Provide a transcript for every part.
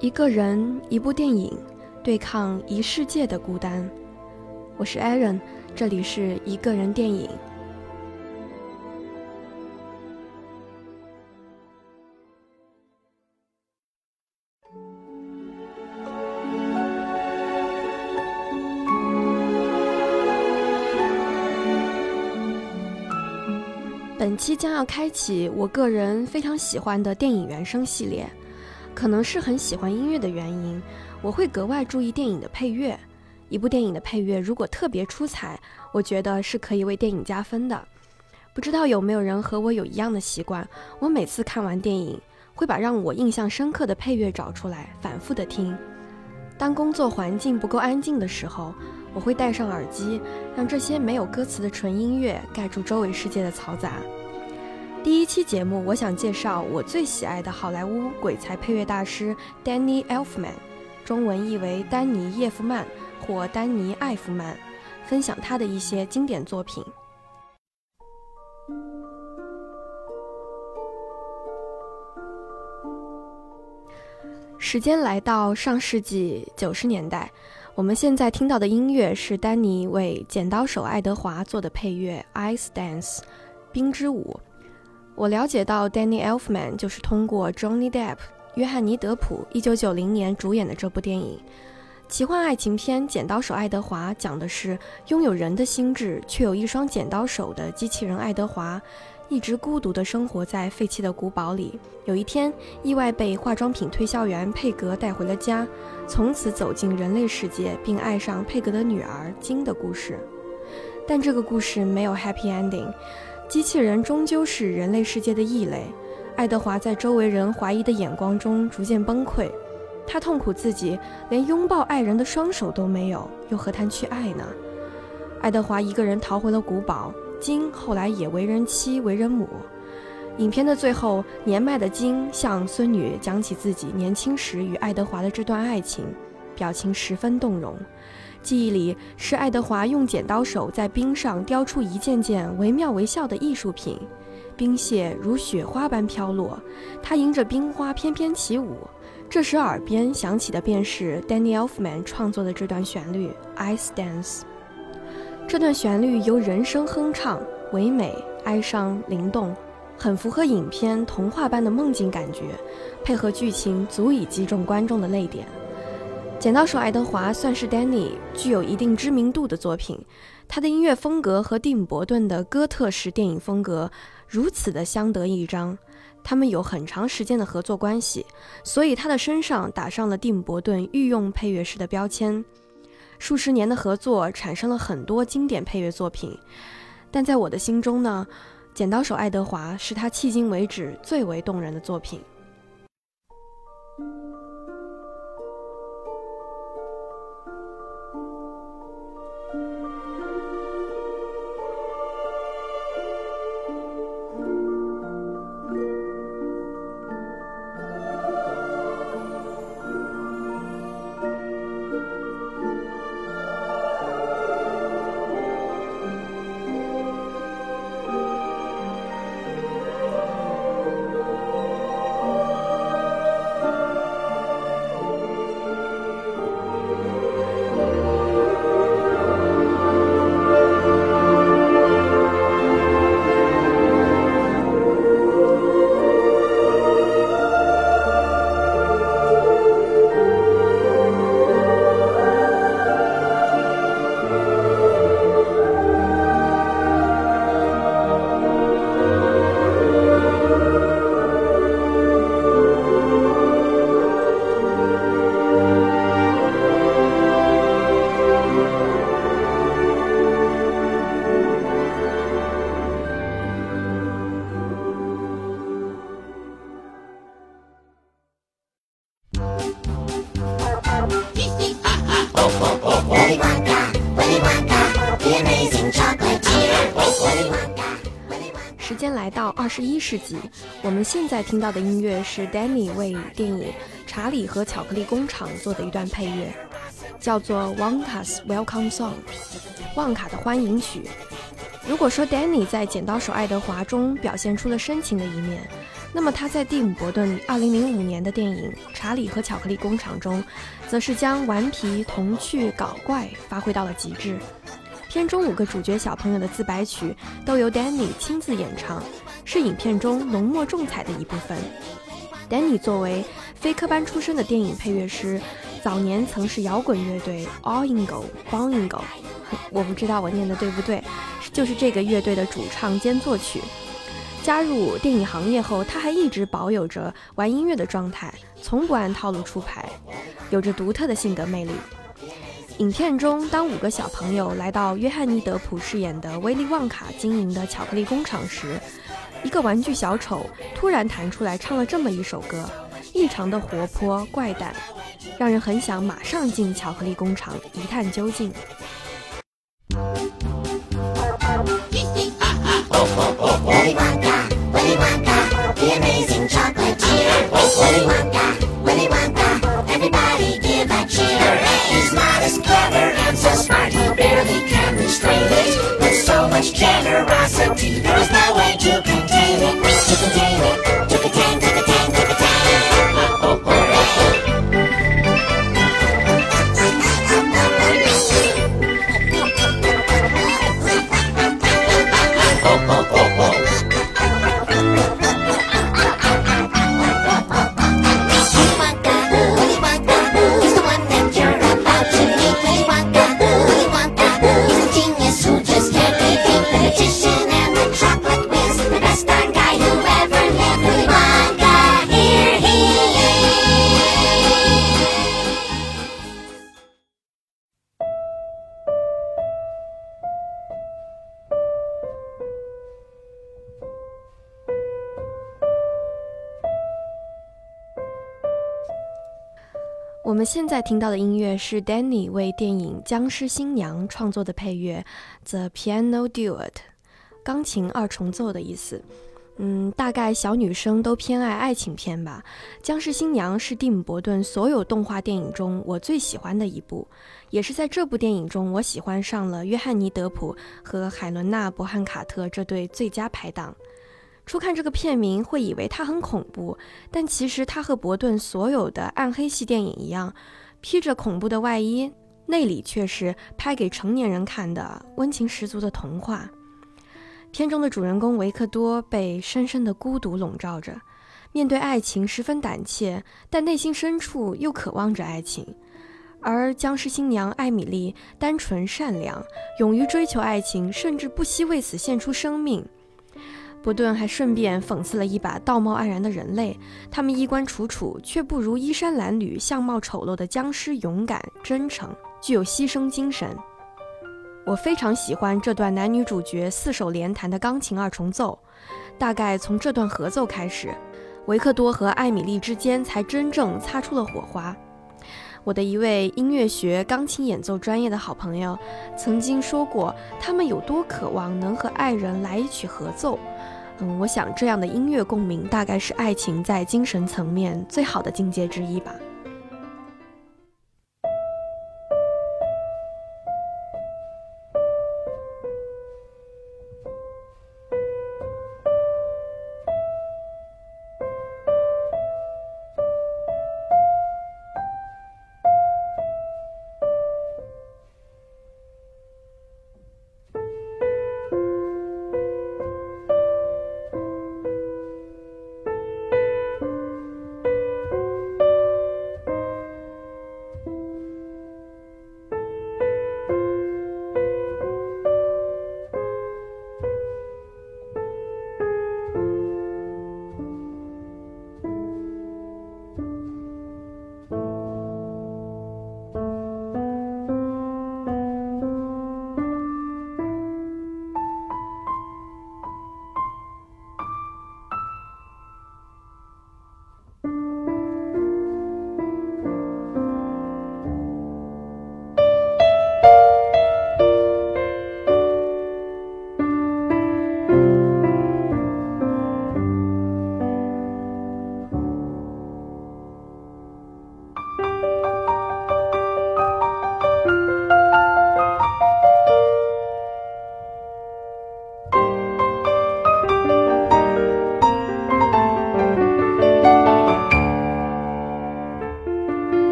一个人，一部电影，对抗一世界的孤单。我是 Aaron，这里是一个人电影。本期将要开启我个人非常喜欢的电影原声系列。可能是很喜欢音乐的原因，我会格外注意电影的配乐。一部电影的配乐如果特别出彩，我觉得是可以为电影加分的。不知道有没有人和我有一样的习惯？我每次看完电影，会把让我印象深刻的配乐找出来，反复的听。当工作环境不够安静的时候，我会戴上耳机，让这些没有歌词的纯音乐盖住周围世界的嘈杂。第一期节目，我想介绍我最喜爱的好莱坞鬼才配乐大师 Danny Elfman，中文译为丹尼·叶夫曼或丹尼·艾夫曼，分享他的一些经典作品。时间来到上世纪九十年代，我们现在听到的音乐是丹尼为《剪刀手爱德华》做的配乐《Ice Dance》冰之舞。我了解到，Danny Elfman 就是通过 Johnny Depp、约翰尼·德普1990年主演的这部电影。奇幻爱情片《剪刀手爱德华》讲的是拥有人的心智却有一双剪刀手的机器人爱德华，一直孤独地生活在废弃的古堡里。有一天，意外被化妆品推销员佩格带回了家，从此走进人类世界，并爱上佩格的女儿金的故事。但这个故事没有 happy ending。机器人终究是人类世界的异类，爱德华在周围人怀疑的眼光中逐渐崩溃，他痛苦自己连拥抱爱人的双手都没有，又何谈去爱呢？爱德华一个人逃回了古堡，金后来也为人妻为人母。影片的最后，年迈的金向孙女讲起自己年轻时与爱德华的这段爱情，表情十分动容。记忆里是爱德华用剪刀手在冰上雕出一件件惟妙惟肖的艺术品，冰屑如雪花般飘落，他迎着冰花翩翩起舞。这时耳边响起的便是 Danny Elfman 创作的这段旋律《Ice Dance》。这段旋律由人声哼唱，唯美、哀伤、灵动，很符合影片童话般的梦境感觉，配合剧情足以击中观众的泪点。剪刀手爱德华算是 Danny 具有一定知名度的作品，他的音乐风格和蒂姆·伯顿的哥特式电影风格如此的相得益彰，他们有很长时间的合作关系，所以他的身上打上了蒂姆·伯顿御用配乐师的标签。数十年的合作产生了很多经典配乐作品，但在我的心中呢，剪刀手爱德华是他迄今为止最为动人的作品。来到二十一世纪，我们现在听到的音乐是 Danny 为电影《查理和巧克力工厂》做的一段配乐。叫做《Wonka's Welcome Song》，旺卡的欢迎曲。如果说 Danny 在《剪刀手爱德华》中表现出了深情的一面，那么他在蒂姆·伯顿2005年的电影《查理和巧克力工厂》中，则是将顽皮、童趣、搞怪发挥到了极致。片中五个主角小朋友的自白曲都由 Danny 亲自演唱，是影片中浓墨重彩的一部分。Danny 作为非科班出身的电影配乐师，早年曾是摇滚乐队 All Ingo Bon Ingo，我不知道我念的对不对。就是这个乐队的主唱兼作曲。加入电影行业后，他还一直保有着玩音乐的状态，从不按套路出牌，有着独特的性格魅力。影片中，当五个小朋友来到约翰尼·德普饰演的威利·旺卡经营的巧克力工厂时，一个玩具小丑突然弹出来唱了这么一首歌，异常的活泼怪诞，让人很想马上进巧克力工厂一探究竟。So smart, he barely can restrain it. With so much generosity, there is no way to contain it, to contain it, 我们现在听到的音乐是 Danny 为电影《僵尸新娘》创作的配乐，《The Piano Duet》，钢琴二重奏的意思。嗯，大概小女生都偏爱爱情片吧。《僵尸新娘》是蒂姆·伯顿所有动画电影中我最喜欢的一部，也是在这部电影中我喜欢上了约翰尼·德普和海伦娜·伯汉卡特这对最佳拍档。初看这个片名会以为它很恐怖，但其实它和伯顿所有的暗黑系电影一样，披着恐怖的外衣，内里却是拍给成年人看的温情十足的童话。片中的主人公维克多被深深的孤独笼罩着，面对爱情十分胆怯，但内心深处又渴望着爱情。而僵尸新娘艾米丽单纯善良，勇于追求爱情，甚至不惜为此献出生命。伯顿还顺便讽刺了一把道貌岸然的人类，他们衣冠楚楚，却不如衣衫褴褛、相貌丑陋的僵尸勇敢、真诚，具有牺牲精神。我非常喜欢这段男女主角四手联弹的钢琴二重奏，大概从这段合奏开始，维克多和艾米丽之间才真正擦出了火花。我的一位音乐学钢琴演奏专业的好朋友曾经说过，他们有多渴望能和爱人来一曲合奏。嗯，我想这样的音乐共鸣，大概是爱情在精神层面最好的境界之一吧。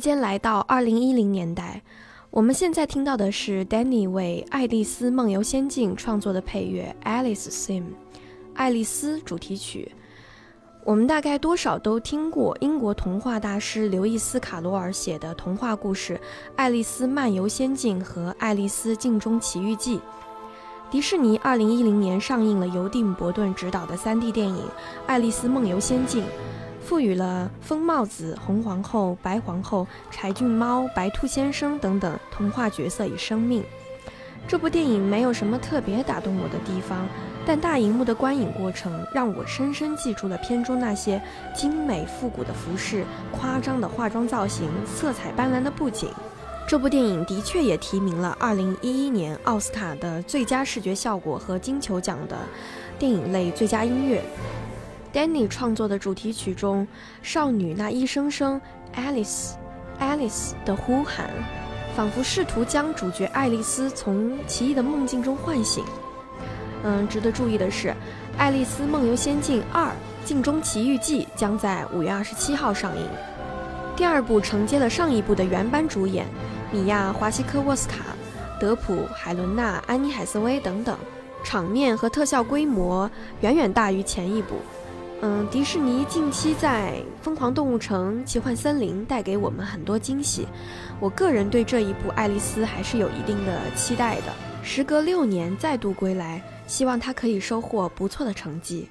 间来到二零一零年代，我们现在听到的是 Danny 为《爱丽丝梦游仙境》创作的配乐《Alice Theme》，爱丽丝主题曲。我们大概多少都听过英国童话大师刘易斯·卡罗尔写的童话故事《爱丽丝漫游仙境》和《爱丽丝镜中奇遇记》。迪士尼二零一零年上映了由蒂姆·伯顿执导的 3D 电影《爱丽丝梦游仙境》。赋予了疯帽子、红皇后、白皇后、柴郡猫、白兔先生等等童话角色以生命。这部电影没有什么特别打动我的地方，但大荧幕的观影过程让我深深记住了片中那些精美复古的服饰、夸张的化妆造型、色彩斑斓的布景。这部电影的确也提名了2011年奥斯卡的最佳视觉效果和金球奖的电影类最佳音乐。Danny 创作的主题曲中，少女那一声声 “Alice, Alice” 的呼喊，仿佛试图将主角爱丽丝从奇异的梦境中唤醒。嗯，值得注意的是，《爱丽丝梦游仙境二：镜中奇遇记》将在五月二十七号上映。第二部承接了上一部的原班主演，米娅·华西科沃斯卡、德普、海伦娜、安妮·海瑟薇等等，场面和特效规模远远大于前一部。嗯，迪士尼近期在《疯狂动物城》《奇幻森林》带给我们很多惊喜，我个人对这一部《爱丽丝》还是有一定的期待的。时隔六年再度归来，希望它可以收获不错的成绩。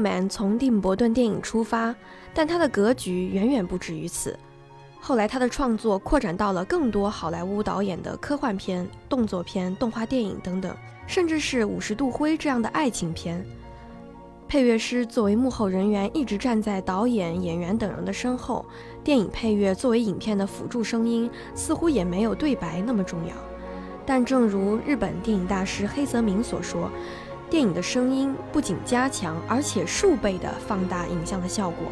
Man 从蒂姆·伯顿电影出发，但他的格局远远不止于此。后来，他的创作扩展到了更多好莱坞导演的科幻片、动作片、动画电影等等，甚至是《五十度灰》这样的爱情片。配乐师作为幕后人员，一直站在导演、演员等人的身后。电影配乐作为影片的辅助声音，似乎也没有对白那么重要。但正如日本电影大师黑泽明所说。电影的声音不仅加强，而且数倍的放大影像的效果。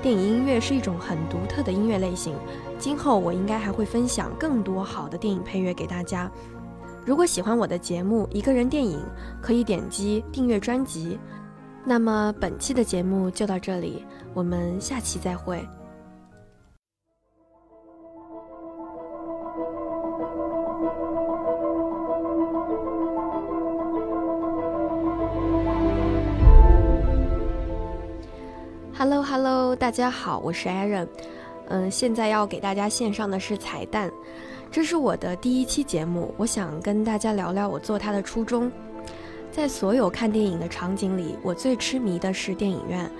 电影音乐是一种很独特的音乐类型，今后我应该还会分享更多好的电影配乐给大家。如果喜欢我的节目《一个人电影》，可以点击订阅专辑。那么本期的节目就到这里，我们下期再会。大家好，我是 Aaron。嗯，现在要给大家献上的是彩蛋，这是我的第一期节目，我想跟大家聊聊我做它的初衷。在所有看电影的场景里，我最痴迷的是电影院，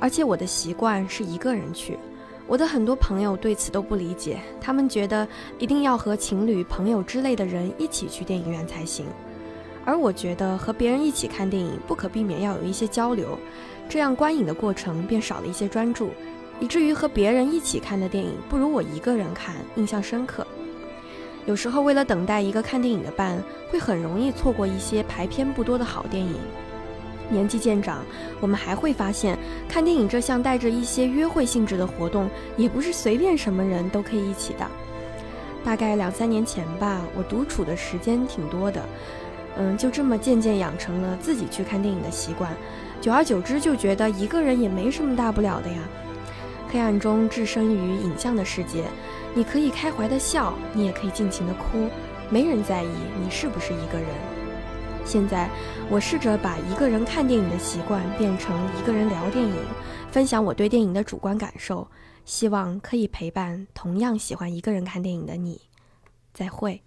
而且我的习惯是一个人去。我的很多朋友对此都不理解，他们觉得一定要和情侣、朋友之类的人一起去电影院才行。而我觉得和别人一起看电影，不可避免要有一些交流，这样观影的过程便少了一些专注，以至于和别人一起看的电影不如我一个人看印象深刻。有时候为了等待一个看电影的伴，会很容易错过一些排片不多的好电影。年纪渐长，我们还会发现，看电影这项带着一些约会性质的活动，也不是随便什么人都可以一起的。大概两三年前吧，我独处的时间挺多的，嗯，就这么渐渐养成了自己去看电影的习惯。久而久之，就觉得一个人也没什么大不了的呀。黑暗中置身于影像的世界。你可以开怀的笑，你也可以尽情的哭，没人在意你是不是一个人。现在，我试着把一个人看电影的习惯变成一个人聊电影，分享我对电影的主观感受，希望可以陪伴同样喜欢一个人看电影的你。再会。